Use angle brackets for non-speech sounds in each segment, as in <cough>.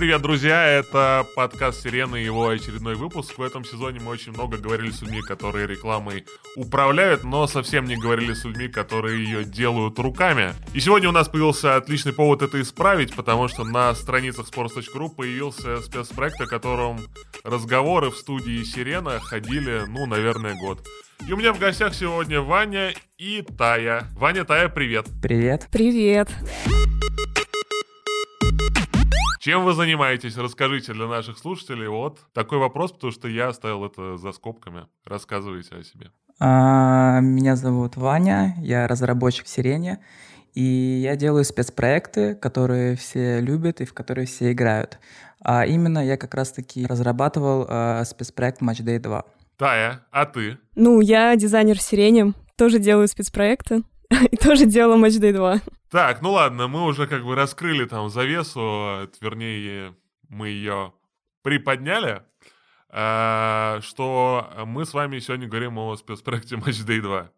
привет, друзья! Это подкаст Сирены и его очередной выпуск. В этом сезоне мы очень много говорили с людьми, которые рекламой управляют, но совсем не говорили с людьми, которые ее делают руками. И сегодня у нас появился отличный повод это исправить, потому что на страницах sports.ru появился спецпроект, о котором разговоры в студии Сирена ходили, ну, наверное, год. И у меня в гостях сегодня Ваня и Тая. Ваня, Тая, привет. Привет. Привет. Чем вы занимаетесь? Расскажите для наших слушателей. Вот такой вопрос, потому что я оставил это за скобками. Рассказывайте о себе. А, меня зовут Ваня, я разработчик в Сирене, и я делаю спецпроекты, которые все любят и в которые все играют. А именно я как раз-таки разрабатывал а, спецпроект Matchday 2. Тая, а ты? Ну, я дизайнер в Сирене, тоже делаю спецпроекты <laughs> и тоже делала Matchday 2. Так, ну ладно, мы уже как бы раскрыли там завесу, вернее, мы ее приподняли, э, что мы с вами сегодня говорим о спецпроекте Matchday 2. Э,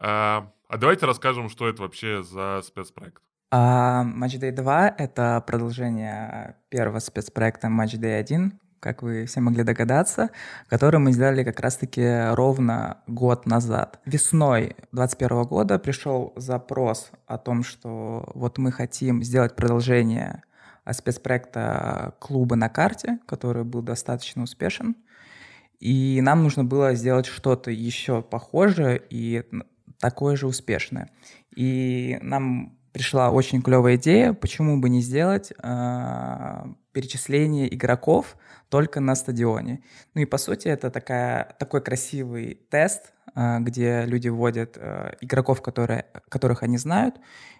а давайте расскажем, что это вообще за спецпроект. А Matchday 2 — это продолжение первого спецпроекта Matchday 1, как вы все могли догадаться, который мы сделали как раз-таки ровно год назад. Весной 2021 года пришел запрос о том, что вот мы хотим сделать продолжение спецпроекта «Клубы на карте», который был достаточно успешен. И нам нужно было сделать что-то еще похожее и такое же успешное. И нам пришла очень клевая идея, почему бы не сделать э, перечисление игроков только на стадионе. Ну и по сути это такая, такой красивый тест, э, где люди вводят э, игроков, которые, которых они знают,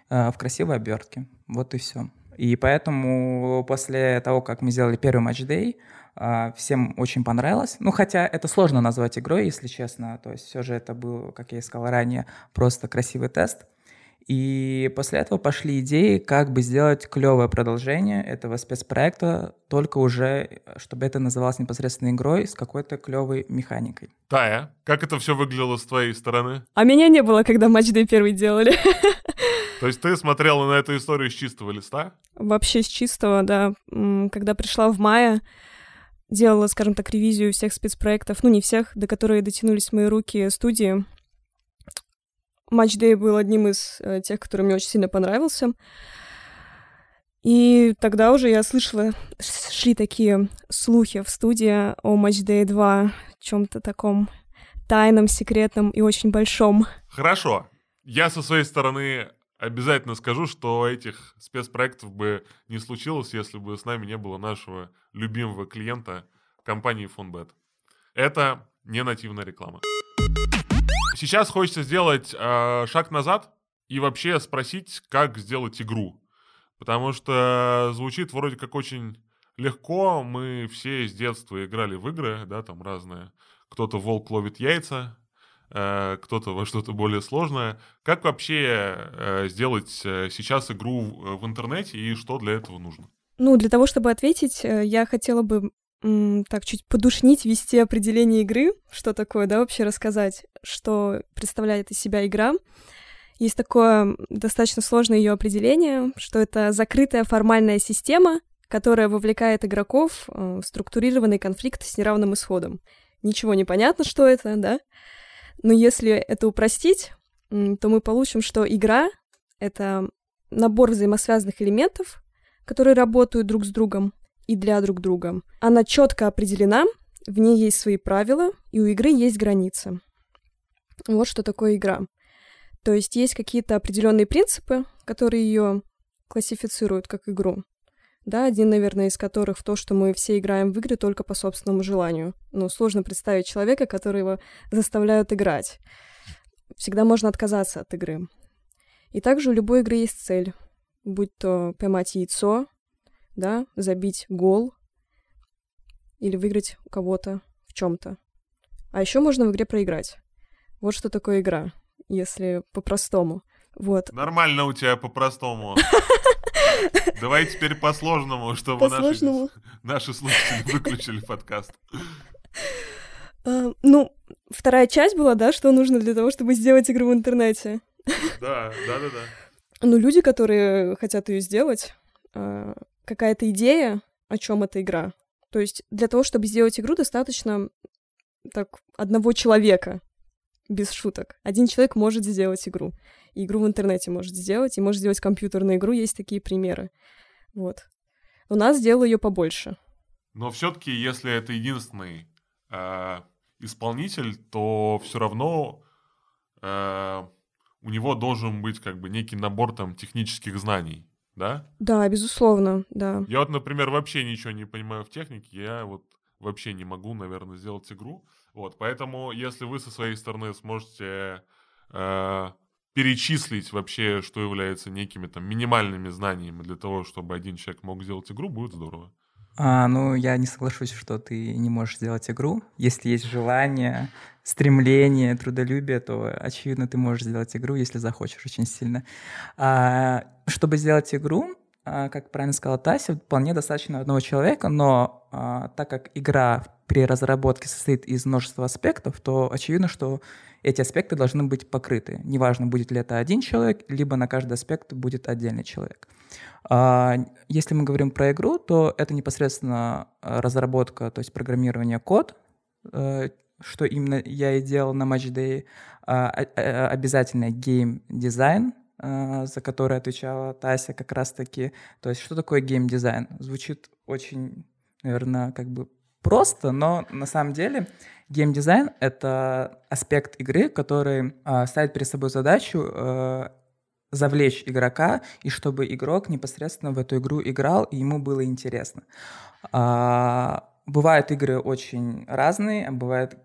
э, в красивой обертке. Вот и все. И поэтому после того, как мы сделали первый матч-дей, всем очень понравилось. Ну, хотя это сложно назвать игрой, если честно. То есть все же это был, как я и сказал ранее, просто красивый тест. И после этого пошли идеи, как бы сделать клевое продолжение этого спецпроекта, только уже, чтобы это называлось непосредственно игрой с какой-то клевой механикой. Тая, как это все выглядело с твоей стороны? А меня не было, когда матч Day первый делали. <laughs> То есть ты смотрела на эту историю с чистого листа? Вообще с чистого, да. Когда пришла в мае, делала, скажем так, ревизию всех спецпроектов, ну не всех, до которых дотянулись мои руки студии. Матч Day был одним из э, тех, который мне очень сильно понравился. И тогда уже я слышала, шли такие слухи в студии о Day 2, чем-то таком тайном, секретном и очень большом. Хорошо. Я со своей стороны обязательно скажу, что этих спецпроектов бы не случилось, если бы с нами не было нашего любимого клиента компании Фонбет. Это не нативная реклама. Сейчас хочется сделать э, шаг назад и вообще спросить, как сделать игру. Потому что звучит вроде как очень легко. Мы все с детства играли в игры, да, там разные. Кто-то волк ловит яйца, э, кто-то во что-то более сложное. Как вообще э, сделать э, сейчас игру в, в интернете и что для этого нужно? Ну, для того, чтобы ответить, э, я хотела бы так чуть подушнить, вести определение игры, что такое, да, вообще рассказать, что представляет из себя игра. Есть такое достаточно сложное ее определение, что это закрытая формальная система, которая вовлекает игроков э, в структурированный конфликт с неравным исходом. Ничего не понятно, что это, да? Но если это упростить, то мы получим, что игра — это набор взаимосвязанных элементов, которые работают друг с другом, и для друг друга. Она четко определена, в ней есть свои правила, и у игры есть границы. Вот что такое игра. То есть есть какие-то определенные принципы, которые ее классифицируют как игру. Да, один, наверное, из которых в то, что мы все играем в игры только по собственному желанию. Ну, сложно представить человека, которого заставляют играть. Всегда можно отказаться от игры. И также у любой игры есть цель. Будь то поймать яйцо, да, забить гол или выиграть у кого-то в чем-то. А еще можно в игре проиграть. Вот что такое игра, если по-простому. Вот. Нормально у тебя по-простому. <laughs> Давай теперь по-сложному, чтобы по наши, наши слушатели выключили подкаст. Uh, ну, вторая часть была, да, что нужно для того, чтобы сделать игру в интернете. Да, да, да, да. Ну, люди, которые хотят ее сделать, uh, какая-то идея, о чем эта игра. То есть для того, чтобы сделать игру, достаточно так одного человека, без шуток. Один человек может сделать игру. И игру в интернете может сделать, и может сделать компьютерную игру, есть такие примеры. Вот. У нас сделал ее побольше. Но все-таки, если это единственный э, исполнитель, то все равно э, у него должен быть как бы некий набор там технических знаний, да? Да, безусловно, да. Я вот, например, вообще ничего не понимаю в технике, я вот вообще не могу, наверное, сделать игру. Вот, поэтому, если вы со своей стороны сможете э, перечислить вообще, что является некими там минимальными знаниями для того, чтобы один человек мог сделать игру, будет здорово. А, ну, я не соглашусь, что ты не можешь сделать игру. Если есть желание, стремление, трудолюбие, то, очевидно, ты можешь сделать игру, если захочешь очень сильно. А, чтобы сделать игру, как правильно сказала Тася, вполне достаточно одного человека, но а, так как игра при разработке состоит из множества аспектов, то очевидно, что эти аспекты должны быть покрыты. Неважно, будет ли это один человек, либо на каждый аспект будет отдельный человек. А, если мы говорим про игру, то это непосредственно разработка, то есть программирование код, э, что именно я и делал на Matchday, обязательно гейм-дизайн, за который отвечала Тася как раз-таки. То есть что такое гейм-дизайн? Звучит очень, наверное, как бы просто, но на самом деле геймдизайн — это аспект игры, который э, ставит перед собой задачу э, завлечь игрока, и чтобы игрок непосредственно в эту игру играл, и ему было интересно. Бывают игры очень разные, а бывают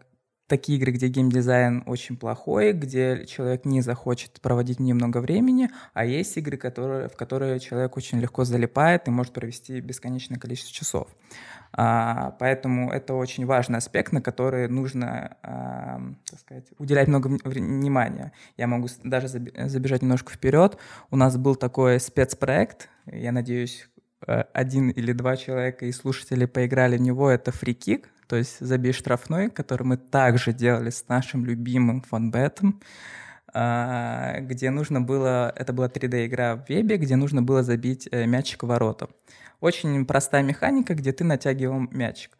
такие игры, где геймдизайн очень плохой, где человек не захочет проводить немного времени, а есть игры, которые, в которые человек очень легко залипает и может провести бесконечное количество часов. А, поэтому это очень важный аспект, на который нужно а, так сказать, уделять много внимания. Я могу даже забежать немножко вперед. У нас был такой спецпроект, я надеюсь, э, один или два человека и слушатели поиграли в него, это фрикик, то есть забей штрафной, который мы также делали с нашим любимым фанбетом, а, где нужно было, это была 3D-игра в вебе, где нужно было забить э, мячик в ворота. Очень простая механика, где ты натягивал мячик.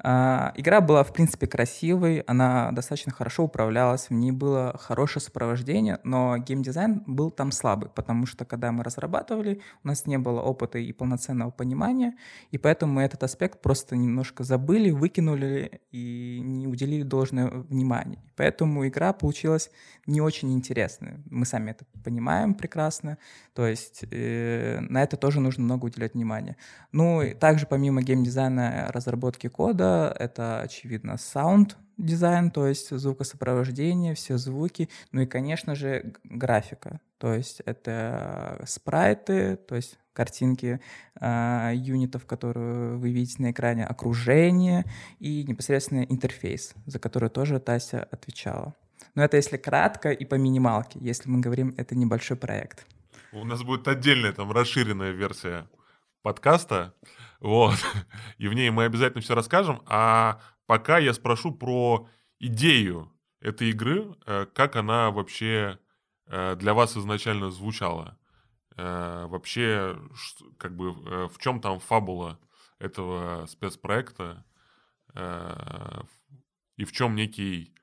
А, игра была, в принципе, красивой, она достаточно хорошо управлялась, в ней было хорошее сопровождение, но геймдизайн был там слабый, потому что, когда мы разрабатывали, у нас не было опыта и полноценного понимания, и поэтому мы этот аспект просто немножко забыли, выкинули и не уделили должное внимание. Поэтому игра получилась не очень интересной. Мы сами это понимаем прекрасно, то есть э, на это тоже нужно много уделять внимания. Ну, и также помимо геймдизайна разработки кода, это, очевидно, саунд дизайн, то есть звукосопровождение, все звуки, ну и, конечно же, графика, то есть это спрайты, то есть картинки э, юнитов, которые вы видите на экране, окружение и непосредственно интерфейс, за который тоже Тася отвечала. Но это если кратко и по минималке, если мы говорим, это небольшой проект. У нас будет отдельная там расширенная версия подкаста, вот. <laughs> И в ней мы обязательно все расскажем. А пока я спрошу про идею этой игры, э, как она вообще э, для вас изначально звучала. Э, вообще, как бы, в чем там фабула этого спецпроекта и в чем некий,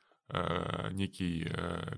некий,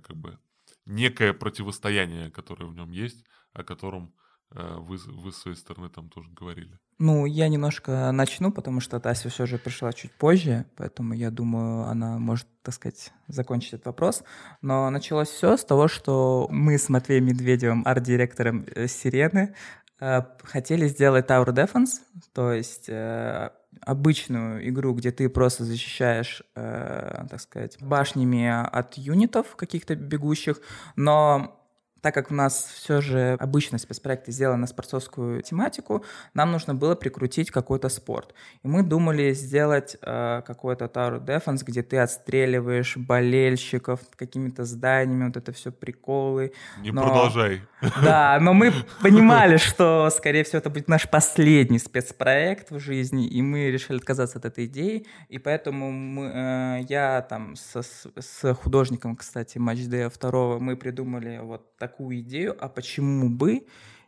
как бы, некое противостояние, которое в нем есть, о котором вы, вы с своей стороны там тоже говорили. Ну, я немножко начну, потому что Тася все же пришла чуть позже, поэтому я думаю, она может, так сказать, закончить этот вопрос. Но началось все с того, что мы с Матвеем Медведевым, арт-директором э, «Сирены», э, хотели сделать Tower Defense, то есть э, обычную игру, где ты просто защищаешь, так сказать, башнями от юнитов каких-то бегущих, но так как у нас все же обычно спецпроекты сделаны на спортсовскую тематику, нам нужно было прикрутить какой-то спорт. И мы думали сделать э, какой-то Tower Defense, где ты отстреливаешь болельщиков какими-то зданиями, вот это все приколы. Не но... продолжай. Да, но мы <laughs> понимали, что, скорее всего, это будет наш последний спецпроект в жизни, и мы решили отказаться от этой идеи, и поэтому мы, э, я там со, с художником, кстати, Матчдея второго, мы придумали вот такую идею, а почему бы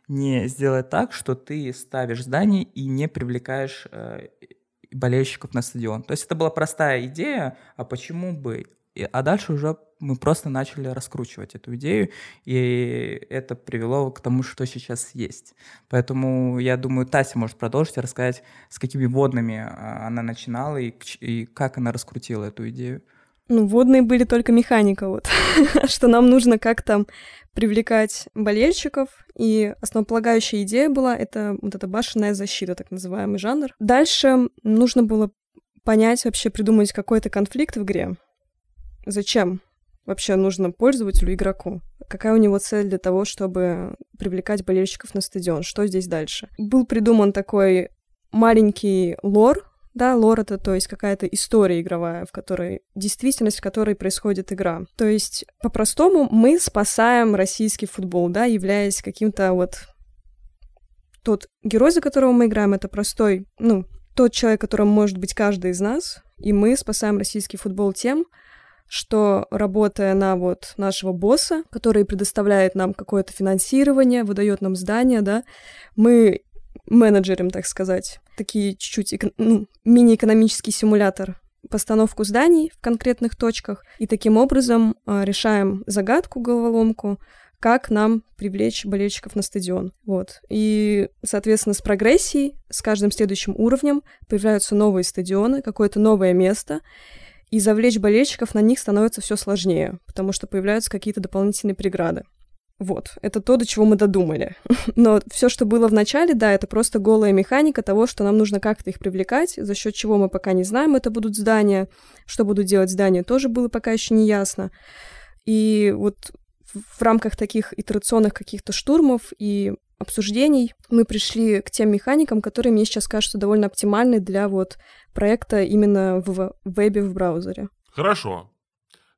не сделать так, что ты ставишь здание и не привлекаешь э, болельщиков на стадион. То есть это была простая идея, а почему бы? А дальше уже мы просто начали раскручивать эту идею, и это привело к тому, что сейчас есть. Поэтому я думаю, Тася может продолжить и рассказать, с какими водными а, она начинала и, и как она раскрутила эту идею. Ну, водные были только механика, вот. <laughs> что нам нужно как-то привлекать болельщиков, и основополагающая идея была это вот эта башенная защита, так называемый жанр. Дальше нужно было понять, вообще придумать какой-то конфликт в игре. Зачем вообще нужно пользователю, игроку? Какая у него цель для того, чтобы привлекать болельщиков на стадион? Что здесь дальше? Был придуман такой маленький лор, да, лор — это, то есть, какая-то история игровая, в которой... действительность, в которой происходит игра. То есть, по-простому, мы спасаем российский футбол, да, являясь каким-то вот... Тот герой, за которого мы играем, это простой, ну, тот человек, которым может быть каждый из нас, и мы спасаем российский футбол тем, что работая на вот нашего босса, который предоставляет нам какое-то финансирование, выдает нам здание, да, мы менеджерим, так сказать, такие чуть-чуть ну, мини-экономический симулятор постановку зданий в конкретных точках, и таким образом э, решаем загадку, головоломку, как нам привлечь болельщиков на стадион. Вот. И, соответственно, с прогрессией, с каждым следующим уровнем появляются новые стадионы, какое-то новое место, и завлечь болельщиков на них становится все сложнее, потому что появляются какие-то дополнительные преграды. Вот, это то, до чего мы додумали. <laughs> Но все, что было в начале, да, это просто голая механика того, что нам нужно как-то их привлекать, за счет чего мы пока не знаем, это будут здания, что будут делать здания, тоже было пока еще не ясно. И вот в рамках таких итерационных каких-то штурмов и обсуждений мы пришли к тем механикам, которые мне сейчас кажутся довольно оптимальны для вот проекта именно в вебе, в браузере. Хорошо.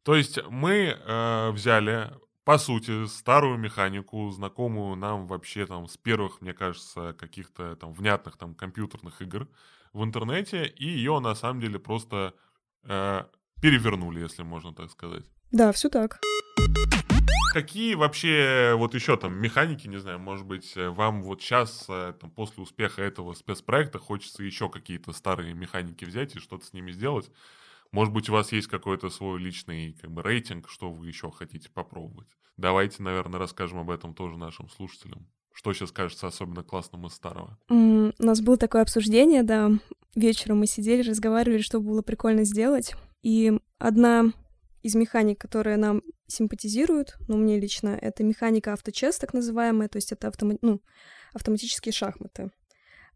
То есть мы э, взяли, по сути, старую механику, знакомую нам вообще там с первых, мне кажется, каких-то там внятных там компьютерных игр в интернете, и ее на самом деле просто э, перевернули, если можно так сказать. Да, все так. Какие вообще вот еще там механики, не знаю, может быть, вам вот сейчас, э, там, после успеха этого спецпроекта хочется еще какие-то старые механики взять и что-то с ними сделать? Может быть, у вас есть какой-то свой личный как бы, рейтинг, что вы еще хотите попробовать? Давайте, наверное, расскажем об этом тоже нашим слушателям. Что сейчас кажется особенно классным из старого? Mm, у нас было такое обсуждение, да. Вечером мы сидели, разговаривали, что было прикольно сделать. И одна из механик, которые нам симпатизируют, ну, мне лично, это механика авточес, так называемая, то есть это автома- ну, автоматические шахматы.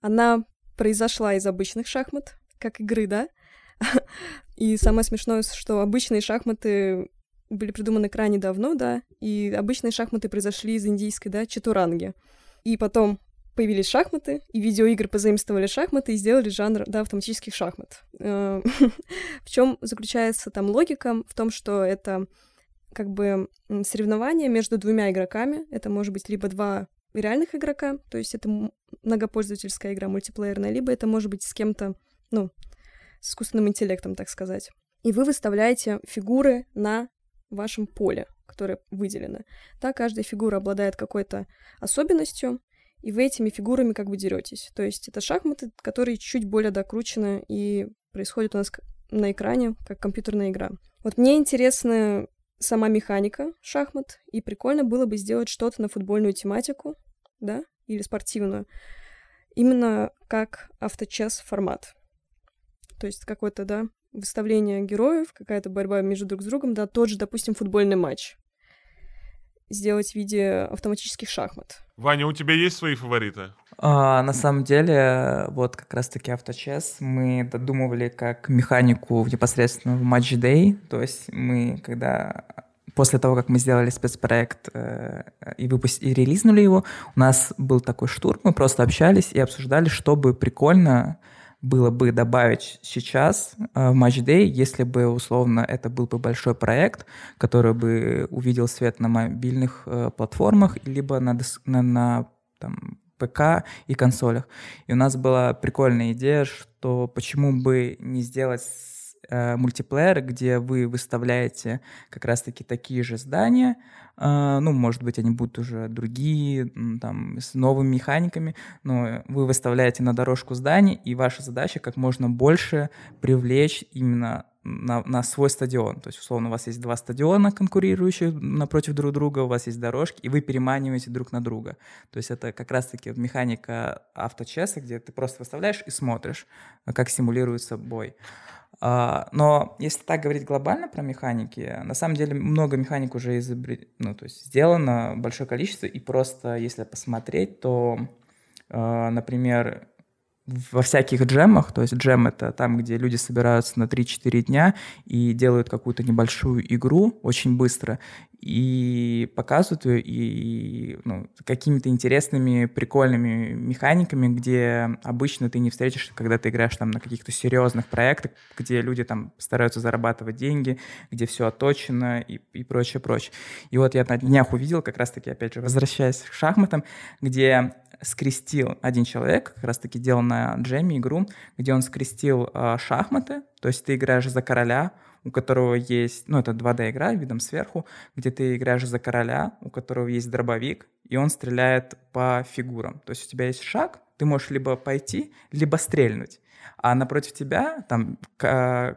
Она произошла из обычных шахмат, как игры, да? <laughs> И самое смешное, что обычные шахматы были придуманы крайне давно, да, и обычные шахматы произошли из индийской, да, чатуранги. И потом появились шахматы, и видеоигры позаимствовали шахматы и сделали жанр да, автоматических шахмат. Э, <laughs> в чем заключается там логика? В том, что это как бы соревнование между двумя игроками. Это может быть либо два реальных игрока, то есть это многопользовательская игра мультиплеерная, либо это может быть с кем-то, ну, с искусственным интеллектом, так сказать. И вы выставляете фигуры на вашем поле, которое выделено. Да, каждая фигура обладает какой-то особенностью, и вы этими фигурами как бы деретесь. То есть это шахматы, которые чуть более докручены и происходят у нас на экране, как компьютерная игра. Вот мне интересна сама механика шахмат, и прикольно было бы сделать что-то на футбольную тематику, да, или спортивную, именно как авточес формат. То есть какое-то, да, выставление героев, какая-то борьба между друг с другом, да, тот же, допустим, футбольный матч сделать в виде автоматических шахмат. Ваня, у тебя есть свои фавориты? А, на самом деле, вот как раз-таки авточес мы додумывали как механику непосредственно в Match Day. То есть мы, когда после того, как мы сделали спецпроект э, и, выпусти, и релизнули его, у нас был такой штурм, мы просто общались и обсуждали, чтобы прикольно было бы добавить сейчас э, в Day, если бы, условно, это был бы большой проект, который бы увидел свет на мобильных э, платформах, либо на, на, на там, ПК и консолях. И у нас была прикольная идея, что почему бы не сделать э, мультиплееры, где вы выставляете как раз-таки такие же здания, э, ну, может быть, они будут уже другие, там, с новыми механиками, но вы выставляете на дорожку зданий, и ваша задача как можно больше привлечь именно на, на свой стадион. То есть, условно, у вас есть два стадиона, конкурирующих напротив друг друга, у вас есть дорожки, и вы переманиваете друг на друга. То есть это как раз-таки механика авточеса, где ты просто выставляешь и смотришь, как симулируется бой. А, но если так говорить глобально про механики, на самом деле много механик уже изобрет... ну, то есть сделано большое количество, и просто если посмотреть, то, а, например, во всяких джемах, то есть джем — это там, где люди собираются на 3-4 дня и делают какую-то небольшую игру очень быстро, и показывают ее и, ну, какими-то интересными, прикольными механиками, где обычно ты не встретишь, когда ты играешь там на каких-то серьезных проектах, где люди там стараются зарабатывать деньги, где все отточено и, и прочее, прочее. И вот я на днях увидел, как раз-таки, опять же, возвращаясь к шахматам, где скрестил один человек, как раз-таки делал на джеме игру, где он скрестил э, шахматы, то есть ты играешь за короля, у которого есть, ну, это 2D-игра видом сверху, где ты играешь за короля, у которого есть дробовик, и он стреляет по фигурам. То есть у тебя есть шаг, ты можешь либо пойти, либо стрельнуть а напротив тебя там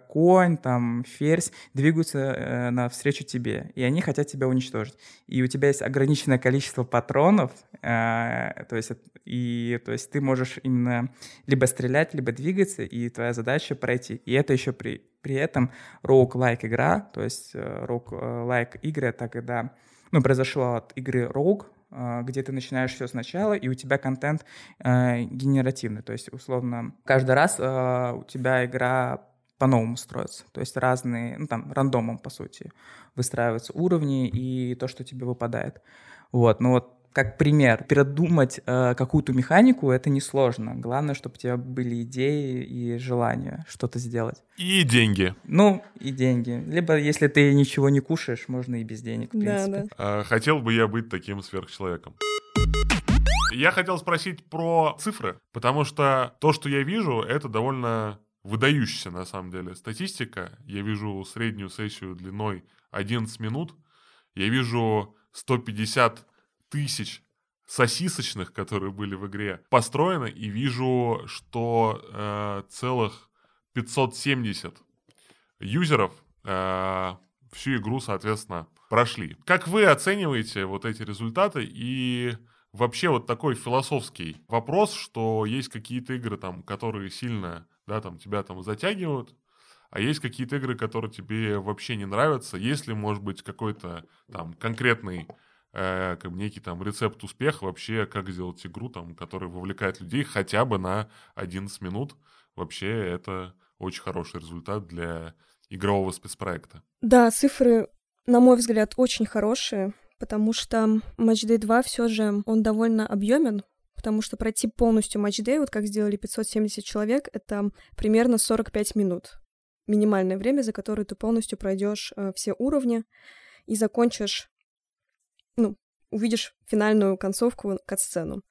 конь, там ферзь двигаются э, навстречу тебе, и они хотят тебя уничтожить. И у тебя есть ограниченное количество патронов, э, то есть и то есть ты можешь именно либо стрелять, либо двигаться, и твоя задача пройти. И это еще при при этом rogue-like игра, то есть э, rogue-like игры, это когда ну, произошло от игры Rogue, где ты начинаешь все сначала, и у тебя контент э, генеративный. То есть, условно, каждый раз э, у тебя игра по-новому строится. То есть разные, ну там, рандомом, по сути, выстраиваются уровни и то, что тебе выпадает. Вот, ну вот как пример, передумать э, какую-то механику это несложно. Главное, чтобы у тебя были идеи и желание что-то сделать. И деньги. Ну, и деньги. Либо, если ты ничего не кушаешь, можно и без денег, в да, Да. А, хотел бы я быть таким сверхчеловеком. Я хотел спросить про цифры, потому что то, что я вижу, это довольно выдающаяся на самом деле статистика. Я вижу среднюю сессию длиной 11 минут. Я вижу 150 тысяч сосисочных, которые были в игре, построено, и вижу, что э, целых 570 юзеров э, всю игру, соответственно, прошли. Как вы оцениваете вот эти результаты и вообще вот такой философский вопрос, что есть какие-то игры там, которые сильно, да, там тебя там затягивают, а есть какие-то игры, которые тебе вообще не нравятся. Есть ли, может быть, какой-то там конкретный э, как бы некий там рецепт успеха вообще, как сделать игру, там, которая вовлекает людей хотя бы на 11 минут. Вообще это очень хороший результат для игрового спецпроекта. Да, цифры, на мой взгляд, очень хорошие, потому что Match Day 2 все же он довольно объемен, потому что пройти полностью Match Day, вот как сделали 570 человек, это примерно 45 минут. Минимальное время, за которое ты полностью пройдешь э, все уровни и закончишь ну, увидишь финальную концовку, кат-сцену.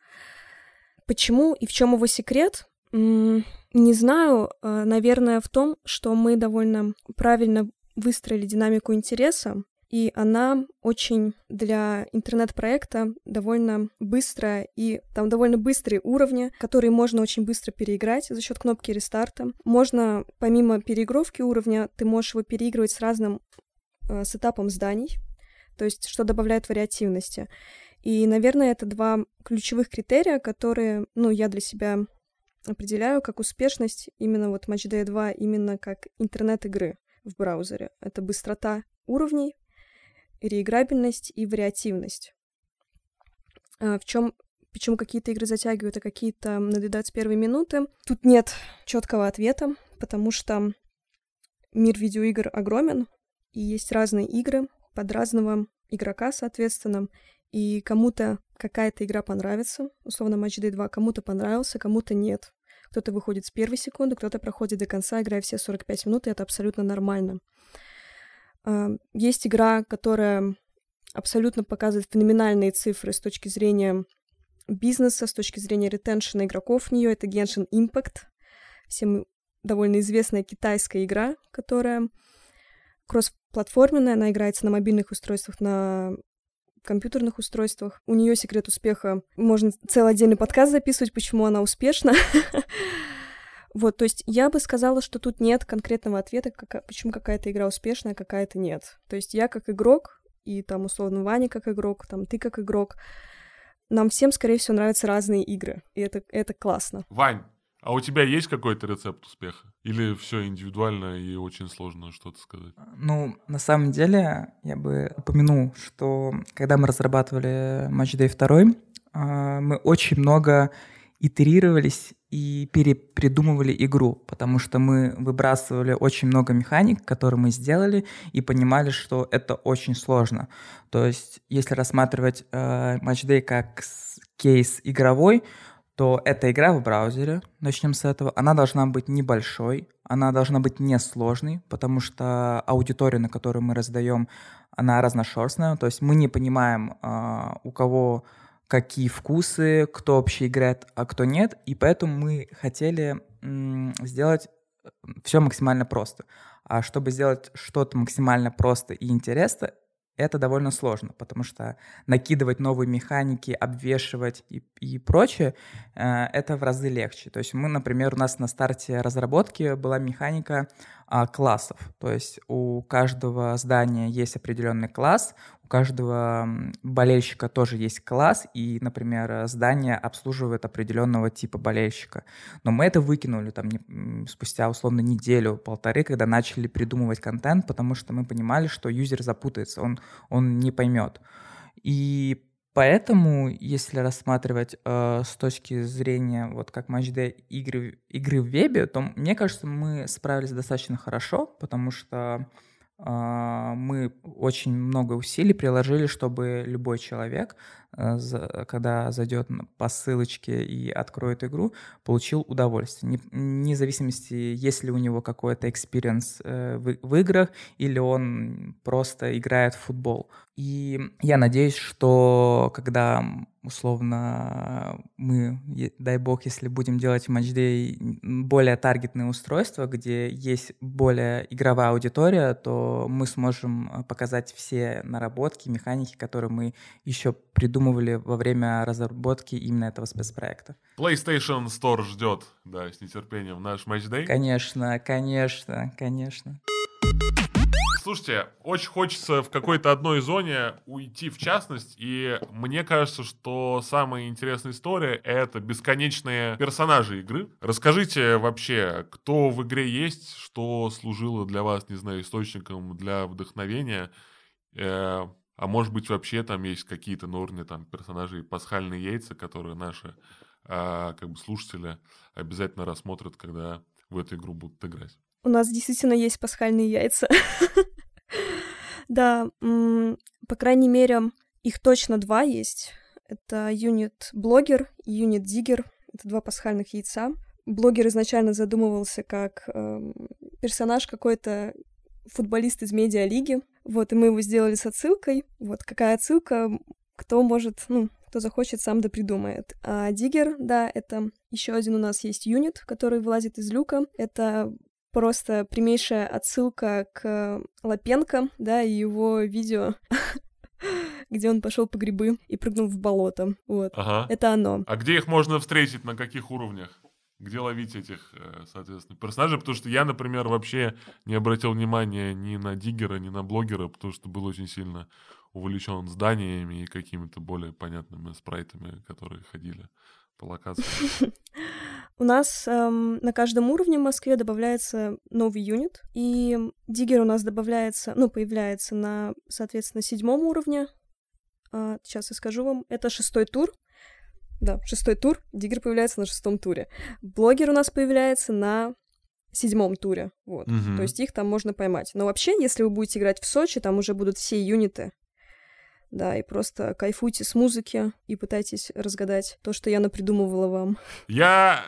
Почему и в чем его секрет? Не знаю, а, наверное, в том, что мы довольно правильно выстроили динамику интереса, и она очень для интернет-проекта довольно быстрая, и там довольно быстрые уровни, которые можно очень быстро переиграть за счет кнопки рестарта. Можно, помимо переигровки уровня, ты можешь его переигрывать с разным э, сетапом зданий, то есть что добавляет вариативности. И, наверное, это два ключевых критерия, которые, ну, я для себя определяю как успешность именно вот Matchday 2, именно как интернет-игры в браузере. Это быстрота уровней, реиграбельность и вариативность. А в чем почему какие-то игры затягивают, а какие-то надоедают с первой минуты. Тут нет четкого ответа, потому что мир видеоигр огромен, и есть разные игры, под разного игрока, соответственно, и кому-то какая-то игра понравится, условно Match Day 2, кому-то понравился, кому-то нет. Кто-то выходит с первой секунды, кто-то проходит до конца, играя все 45 минут, и это абсолютно нормально. А, есть игра, которая абсолютно показывает феноменальные цифры с точки зрения бизнеса, с точки зрения ретеншена игроков в нее. Это Genshin Impact. Все мы довольно известная китайская игра, которая кросс-платформенная, она играется на мобильных устройствах, на компьютерных устройствах. У нее секрет успеха. Можно целый отдельный подкаст записывать, почему она успешна. <laughs> Вот, то есть я бы сказала, что тут нет конкретного ответа, как, почему какая-то игра успешная, а какая-то нет. То есть я как игрок, и там условно Ваня как игрок, там ты как игрок, нам всем, скорее всего, нравятся разные игры, и это, это классно. Вань, а у тебя есть какой-то рецепт успеха? Или все индивидуально и очень сложно что-то сказать? Ну, на самом деле, я бы упомянул, что когда мы разрабатывали Match Day 2, а, мы очень много итерировались и перепридумывали игру, потому что мы выбрасывали очень много механик, которые мы сделали, и понимали, что это очень сложно. То есть, если рассматривать э, Match как кейс игровой, то эта игра в браузере, начнем с этого, она должна быть небольшой, она должна быть несложной, потому что аудитория, на которую мы раздаем, она разношерстная, то есть мы не понимаем, э, у кого какие вкусы, кто вообще играет, а кто нет, и поэтому мы хотели сделать э, все максимально просто. А чтобы сделать что-то максимально просто и интересно, это довольно сложно, потому что накидывать новые механики, обвешивать и, и прочее, это в разы легче. То есть мы, например, у нас на старте разработки была механика э, классов. То есть у каждого здания есть определенный класс, у каждого болельщика тоже есть класс, и, например, здание обслуживает определенного типа болельщика. Но мы это выкинули там не, спустя условно неделю, полторы, когда начали придумывать контент, потому что мы понимали, что юзер запутается, он, он не поймет. И Поэтому, если рассматривать э, с точки зрения вот как матчдей игры, игры в вебе, то мне кажется, мы справились достаточно хорошо, потому что а, мы очень много усилий приложили, чтобы любой человек, э, когда зайдет по ссылочке и откроет игру, получил удовольствие. Вне зависимости, есть ли у него какой-то experience э, в играх, или он просто играет в футбол. И я надеюсь, что когда условно мы, дай бог, если будем делать в Matchday более таргетные устройства, где есть более игровая аудитория, то мы сможем э, показать все наработки, механики, которые мы еще придумывали во время разработки именно этого спецпроекта. PlayStation Store ждет, да, с нетерпением наш матчдей. Конечно, конечно, конечно. Слушайте, очень хочется в какой-то одной зоне уйти в частность, и мне кажется, что самая интересная история — это бесконечные персонажи игры. Расскажите вообще, кто в игре есть, что служило для вас, не знаю, источником для вдохновения, э, а может быть вообще там есть какие-то на там персонажей пасхальные яйца, которые наши э, как бы слушатели обязательно рассмотрят, когда в эту игру будут играть. У нас действительно есть пасхальные яйца. <laughs> Да, по крайней мере, их точно два есть. Это юнит блогер и юнит диггер. Это два пасхальных яйца. Блогер изначально задумывался как э, персонаж какой-то футболист из медиалиги. Вот, и мы его сделали с отсылкой. Вот, какая отсылка, кто может, ну, кто захочет, сам да придумает. А диггер, да, это еще один у нас есть юнит, который вылазит из люка. Это просто прямейшая отсылка к Лапенко, да, и его видео <laughs> где он пошел по грибы и прыгнул в болото. Вот. Ага. Это оно. А где их можно встретить, на каких уровнях? Где ловить этих, э, соответственно, персонажей? Потому что я, например, вообще не обратил внимания ни на диггера, ни на блогера, потому что был очень сильно увлечен зданиями и какими-то более понятными спрайтами, которые ходили по локации. У нас эм, на каждом уровне в Москве добавляется новый юнит, и диггер у нас добавляется, ну, появляется на, соответственно, седьмом уровне. А, сейчас я скажу вам, это шестой тур. Да, шестой тур, диггер появляется на шестом туре. Блогер у нас появляется на седьмом туре, вот. Угу. То есть их там можно поймать. Но вообще, если вы будете играть в Сочи, там уже будут все юниты, да, и просто кайфуйте с музыки и пытайтесь разгадать то, что я напридумывала вам. Я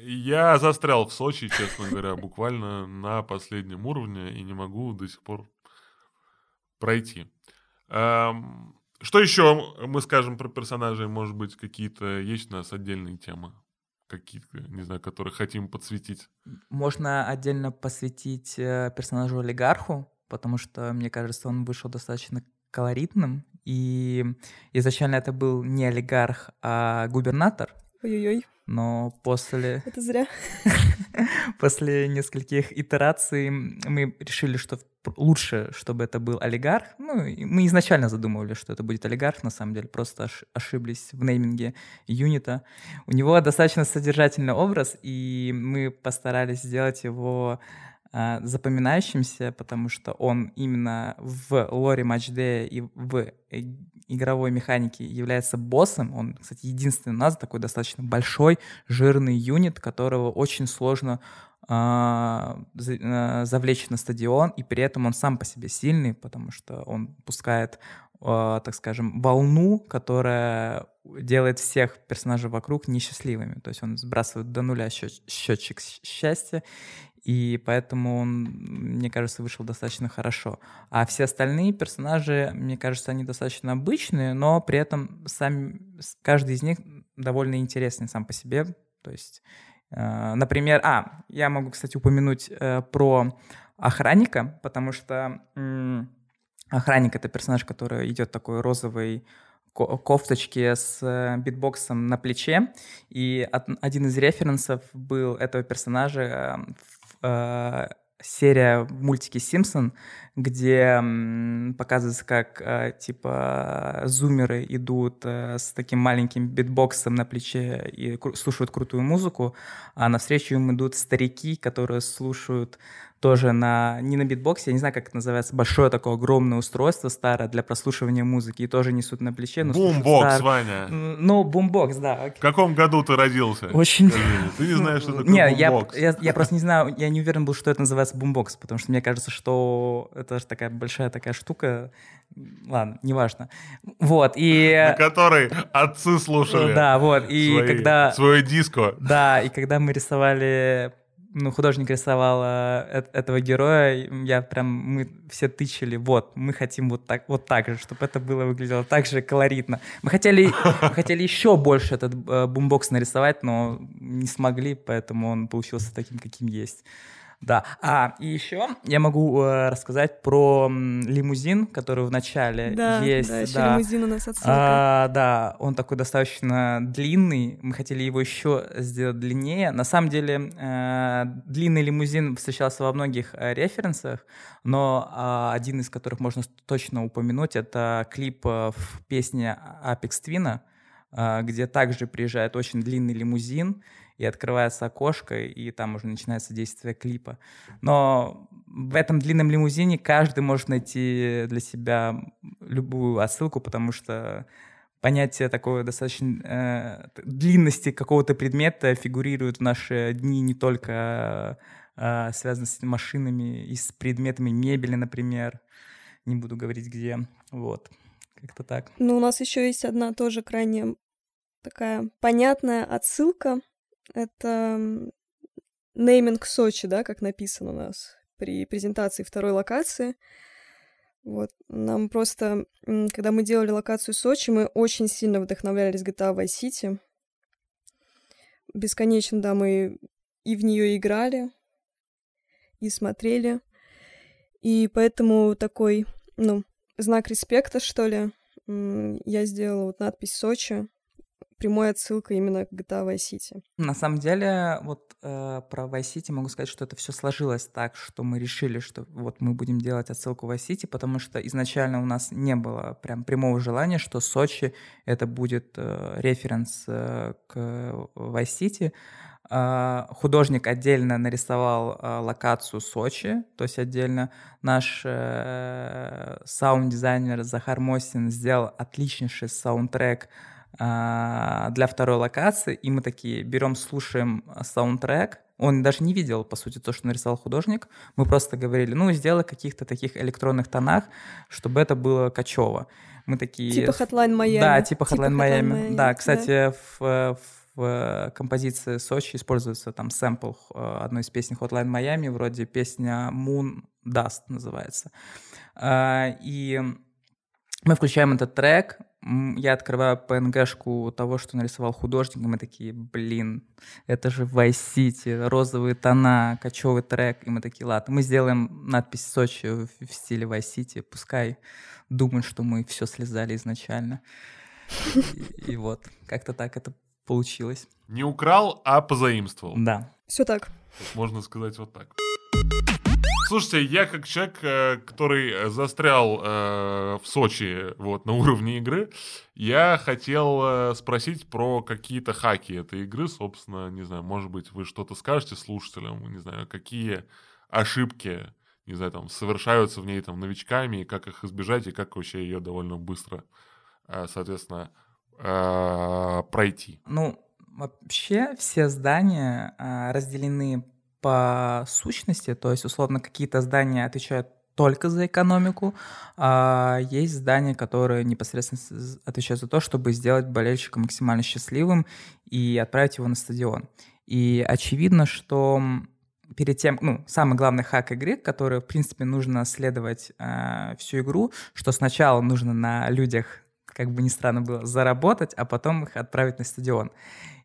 я застрял в Сочи, честно говоря, <laughs> буквально на последнем уровне и не могу до сих пор пройти. Эм, что еще мы скажем про персонажей? Может быть, какие-то есть у нас отдельные темы? какие-то, не знаю, которые хотим подсветить? Можно отдельно посвятить э, персонажу олигарху, потому что, мне кажется, он вышел достаточно колоритным. И изначально это был не олигарх, а губернатор. Ой-ой-ой. Но после... Это зря. <laughs> после нескольких итераций мы решили, что лучше, чтобы это был олигарх. Ну, мы изначально задумывали, что это будет олигарх, на самом деле, просто ошиблись в нейминге юнита. У него достаточно содержательный образ, и мы постарались сделать его а, запоминающимся, потому что он именно в лоре матчдея и в э, игровой механике является боссом. Он, кстати, единственный у нас такой достаточно большой, жирный юнит, которого очень сложно завлечь на стадион, и при этом он сам по себе сильный, потому что он пускает, так скажем, волну, которая делает всех персонажей вокруг несчастливыми. То есть он сбрасывает до нуля счетчик счастья, и поэтому он, мне кажется, вышел достаточно хорошо. А все остальные персонажи, мне кажется, они достаточно обычные, но при этом сами, каждый из них довольно интересный сам по себе. То есть, например, а, я могу, кстати, упомянуть э, про охранника, потому что э, охранник — это персонаж, который идет такой розовый кофточке с э, битбоксом на плече. И один из референсов был этого персонажа э, серия в мультике «Симпсон», где показывается, как э, типа зумеры идут э, с таким маленьким битбоксом на плече и слушают крутую музыку, а навстречу им идут старики, которые слушают тоже на, не на битбоксе, я не знаю, как это называется, большое такое огромное устройство старое для прослушивания музыки, и тоже несут на плече. Бумбокс, Ваня. Ну, бумбокс, да. Окей. В каком году ты родился? Очень... Ты не знаешь, что такое Нет, бумбокс? Я, я, я просто не знаю, я не уверен был, что это называется бумбокс, потому что мне кажется, что это же такая большая такая штука, ладно, неважно. Вот, и... На которой отцы слушали. Да, вот, и свои, когда... Свое диско. Да, и когда мы рисовали ну, художник рисовал э, этого героя, я прям, мы все тычили, вот, мы хотим вот так, вот так же, чтобы это было выглядело так же колоритно. Мы хотели, мы <laughs> хотели еще больше этот э, бумбокс нарисовать, но не смогли, поэтому он получился таким, каким есть. Да. А, и еще я могу э, рассказать про лимузин, который в начале да, есть. Да, еще да. лимузин у нас отсылка. А, да, он такой достаточно длинный. Мы хотели его еще сделать длиннее. На самом деле, э, длинный лимузин встречался во многих э, референсах, но э, один из которых можно точно упомянуть, это клип э, в песне Apex Twin, э, где также приезжает очень длинный лимузин, и открывается окошко, и там уже начинается действие клипа. Но в этом длинном лимузине каждый может найти для себя любую отсылку, потому что понятие такой достаточно э, длинности какого-то предмета фигурирует в наши дни не только э, связано с машинами и с предметами мебели, например. Не буду говорить где. Вот. Как-то так. Ну, у нас еще есть одна тоже крайне такая понятная отсылка это нейминг Сочи, да, как написано у нас при презентации второй локации. Вот. Нам просто, когда мы делали локацию Сочи, мы очень сильно вдохновлялись GTA Vice City. Бесконечно, да, мы и в нее играли, и смотрели. И поэтому такой, ну, знак респекта, что ли, я сделала вот надпись Сочи прямой отсылкой именно к GTA Vice City. На самом деле, вот э, про Vice City могу сказать, что это все сложилось так, что мы решили, что вот мы будем делать отсылку Vice City, потому что изначально у нас не было прям прямого желания, что Сочи это будет э, референс э, к Vice City. Uh, художник отдельно нарисовал uh, локацию Сочи, то есть отдельно наш uh, саунд-дизайнер Захар Мосин сделал отличнейший саундтрек а, для второй локации, и мы такие берем, слушаем саундтрек, он даже не видел, по сути, то, что нарисовал художник. Мы просто говорили, ну, сделай каких-то таких электронных тонах, чтобы это было качево. Мы такие... Типа Hotline Miami. Да, типа Hotline, типа Miami. Да, кстати, да. В, в композиции Сочи используется там сэмпл э, одной из песен Hotline Miami, вроде песня Moon Dust называется. А, и мы включаем этот трек, я открываю PNG-шку того, что нарисовал художник, и мы такие, блин, это же Vice City, розовые тона, кочевый трек, и мы такие, ладно, мы сделаем надпись Сочи в, стиле Vice City, пускай думают, что мы все слезали изначально. И, и вот, как-то так это получилось. Не украл, а позаимствовал. Да. Все так. Можно сказать вот так. Слушайте, я как человек, э, который застрял э, в Сочи вот, на уровне игры, я хотел э, спросить про какие-то хаки этой игры. Собственно, не знаю, может быть, вы что-то скажете слушателям, не знаю, какие ошибки, не знаю, там, совершаются в ней там новичками, и как их избежать, и как вообще ее довольно быстро, э, соответственно, э, пройти. Ну, вообще все здания э, разделены по сущности, то есть, условно, какие-то здания отвечают только за экономику, а есть здания, которые непосредственно отвечают за то, чтобы сделать болельщика максимально счастливым и отправить его на стадион. И очевидно, что перед тем, ну, самый главный хак игры, который, в принципе, нужно следовать э, всю игру, что сначала нужно на людях, как бы ни странно было, заработать, а потом их отправить на стадион.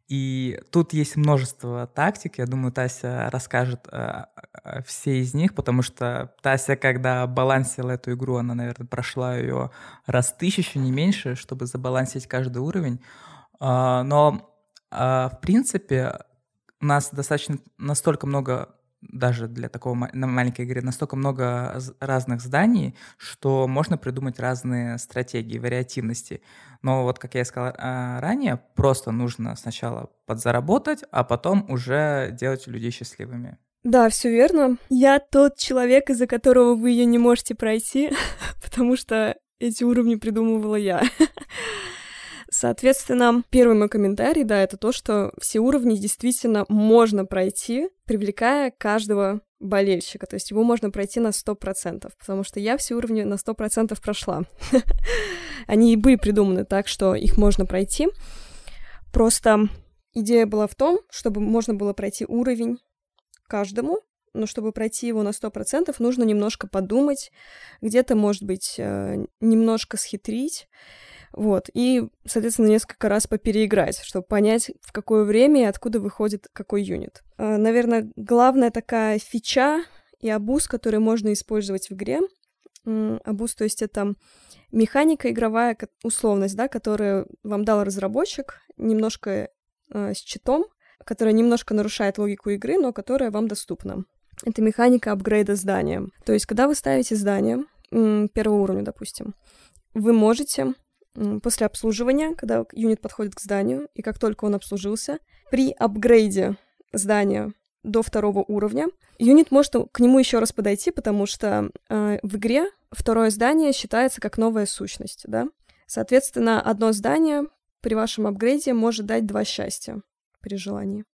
И тут есть множество тактик. Я думаю, Тася расскажет э, э, все из них, потому что Тася, когда балансила эту игру, она, наверное, прошла ее раз тысячу, не меньше, чтобы забалансить каждый уровень. Э, но, э, в принципе, у нас достаточно настолько много даже для такого маленькой игры настолько много разных зданий, что можно придумать разные стратегии, вариативности. Но вот, как я сказал а, ранее, просто нужно сначала подзаработать, а потом уже делать людей счастливыми. Да, все верно. Я тот человек, из-за которого вы ее не можете пройти, <laughs> потому что эти уровни придумывала я. <laughs> Соответственно, первый мой комментарий, да, это то, что все уровни действительно можно пройти, привлекая каждого болельщика. То есть его можно пройти на 100%, потому что я все уровни на 100% прошла. <laughs> Они и были придуманы так, что их можно пройти. Просто идея была в том, чтобы можно было пройти уровень каждому, но чтобы пройти его на 100%, нужно немножко подумать, где-то, может быть, э, немножко схитрить. Вот. И, соответственно, несколько раз попереиграть, чтобы понять, в какое время и откуда выходит какой юнит. А, наверное, главная такая фича и абуз, который можно использовать в игре. Абуз, то есть это механика игровая, условность, да, которую вам дал разработчик, немножко э, с читом, которая немножко нарушает логику игры, но которая вам доступна. Это механика апгрейда здания. То есть, когда вы ставите здание первого уровня, допустим, вы можете после обслуживания, когда юнит подходит к зданию, и как только он обслужился, при апгрейде здания до второго уровня, юнит может к нему еще раз подойти, потому что э, в игре второе здание считается как новая сущность, да. Соответственно, одно здание при вашем апгрейде может дать два счастья при желании.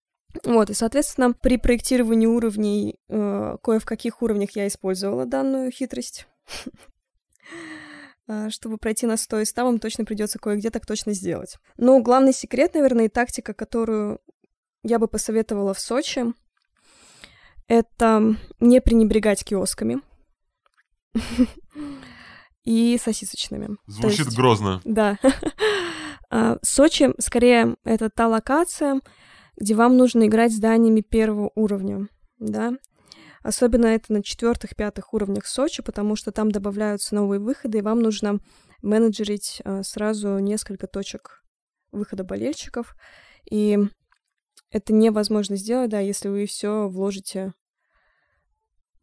Вот, и, соответственно, при проектировании уровней, э, кое в каких уровнях я использовала данную хитрость. <laughs> А, чтобы пройти на 100 и 100, вам точно придется кое-где так точно сделать. Но главный секрет, наверное, и тактика, которую я бы посоветовала в Сочи, это не пренебрегать киосками <laughs> и сосисочными. Звучит есть, грозно. Да. <laughs> А, Сочи, скорее, это та локация, где вам нужно играть зданиями первого уровня, да, Особенно это на четвертых-пятых уровнях Сочи, потому что там добавляются новые выходы, и вам нужно менеджерить а, сразу несколько точек выхода болельщиков. И это невозможно сделать, да, если вы все вложите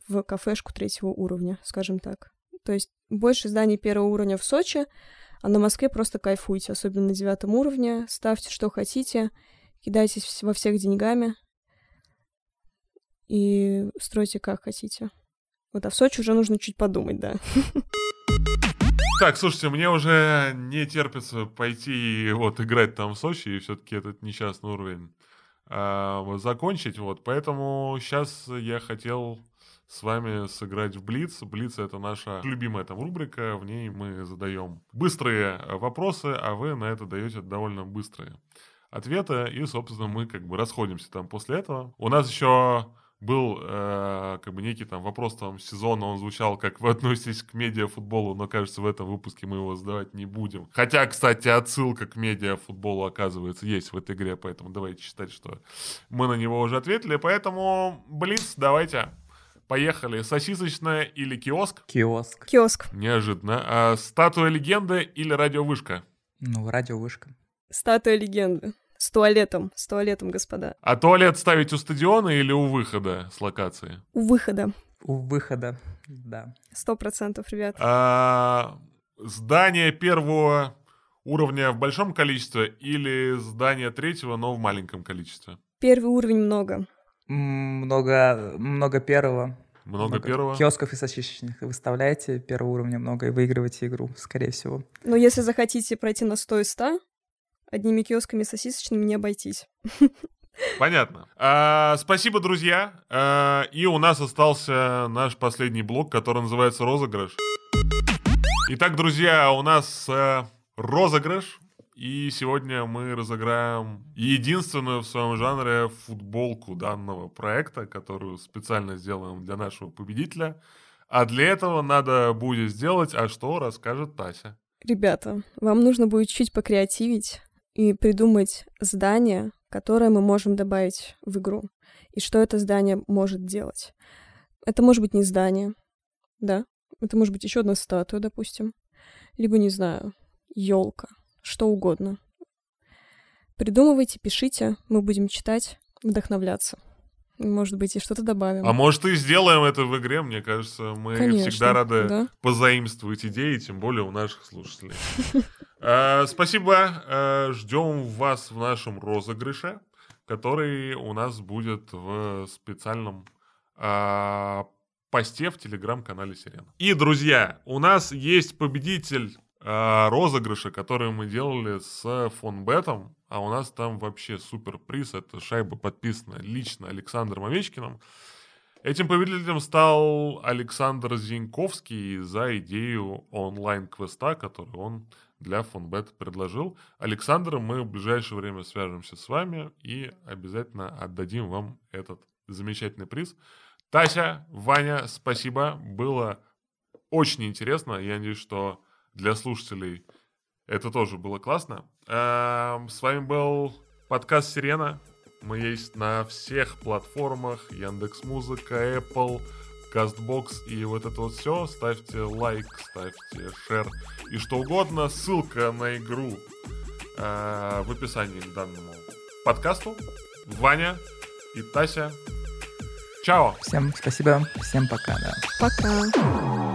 в кафешку третьего уровня, скажем так. То есть больше зданий первого уровня в Сочи, а на Москве просто кайфуйте, особенно на девятом уровне. Ставьте, что хотите, кидайтесь во всех деньгами, и стройте как хотите. Вот, а в Сочи уже нужно чуть подумать, да. Так, слушайте, мне уже не терпится пойти и вот играть там в Сочи, и все-таки этот несчастный уровень э, закончить, вот. Поэтому сейчас я хотел с вами сыграть в Блиц. Блиц — это наша любимая там рубрика, в ней мы задаем быстрые вопросы, а вы на это даете довольно быстрые ответы, и, собственно, мы как бы расходимся там после этого. У нас еще был э, как бы некий там вопрос там сезона, он звучал, как вы относитесь к медиафутболу, но кажется, в этом выпуске мы его задавать не будем. Хотя, кстати, отсылка к медиафутболу, оказывается, есть в этой игре, поэтому давайте считать, что мы на него уже ответили. Поэтому, Блиц, давайте. Поехали. Сосисочная или киоск? Киоск. Киоск. Неожиданно. А, статуя легенды или радиовышка? Ну, радиовышка. Статуя легенды. С туалетом. С туалетом, господа. А туалет ставить у стадиона или у выхода с локации? У выхода. У выхода, да. Сто процентов, ребят. А, здание первого уровня в большом количестве или здание третьего, но в маленьком количестве? Первый уровень много. Много, много первого. Много, первого? Киосков и сосисочных выставляете первого уровня много и выигрываете игру, скорее всего. Но если захотите пройти на 100 и 100, одними киосками сосисочными не обойтись. <laughs> Понятно. А, спасибо, друзья. А, и у нас остался наш последний блок, который называется «Розыгрыш». Итак, друзья, у нас э, розыгрыш. И сегодня мы разыграем единственную в своем жанре футболку данного проекта, которую специально сделаем для нашего победителя. А для этого надо будет сделать, а что расскажет Тася. Ребята, вам нужно будет чуть покреативить и придумать здание, которое мы можем добавить в игру. И что это здание может делать. Это может быть не здание, да. Это может быть еще одна статуя, допустим. Либо, не знаю, елка, что угодно. Придумывайте, пишите, мы будем читать, вдохновляться. Может быть, и что-то добавим. А может и сделаем это в игре, мне кажется. Мы Конечно, всегда рады да. позаимствовать идеи, тем более у наших слушателей. Э, <laughs> Спасибо. Э, Ждем вас в нашем розыгрыше, который у нас будет в специальном а, посте в телеграм-канале Сирена. И, друзья, у нас есть победитель а, розыгрыша, который мы делали с фонбетом, а у нас там вообще супер приз. Это шайба подписана лично Александром Овечкиным. Этим победителем стал Александр Зиньковский за идею онлайн-квеста, который он для фонбет предложил. Александр, мы в ближайшее время свяжемся с вами и обязательно отдадим вам этот замечательный приз. Тася, Ваня, спасибо. Было очень интересно. Я надеюсь, что для слушателей это тоже было классно. Эм, С вами был подкаст «Сирена». Мы есть на всех платформах. Яндекс Музыка, Apple, Castbox и вот это вот все. Ставьте лайк, ставьте шер и что угодно. Ссылка на игру э, в описании к данному подкасту. Ваня и Тася. Чао! Всем спасибо, всем пока, да. Пока.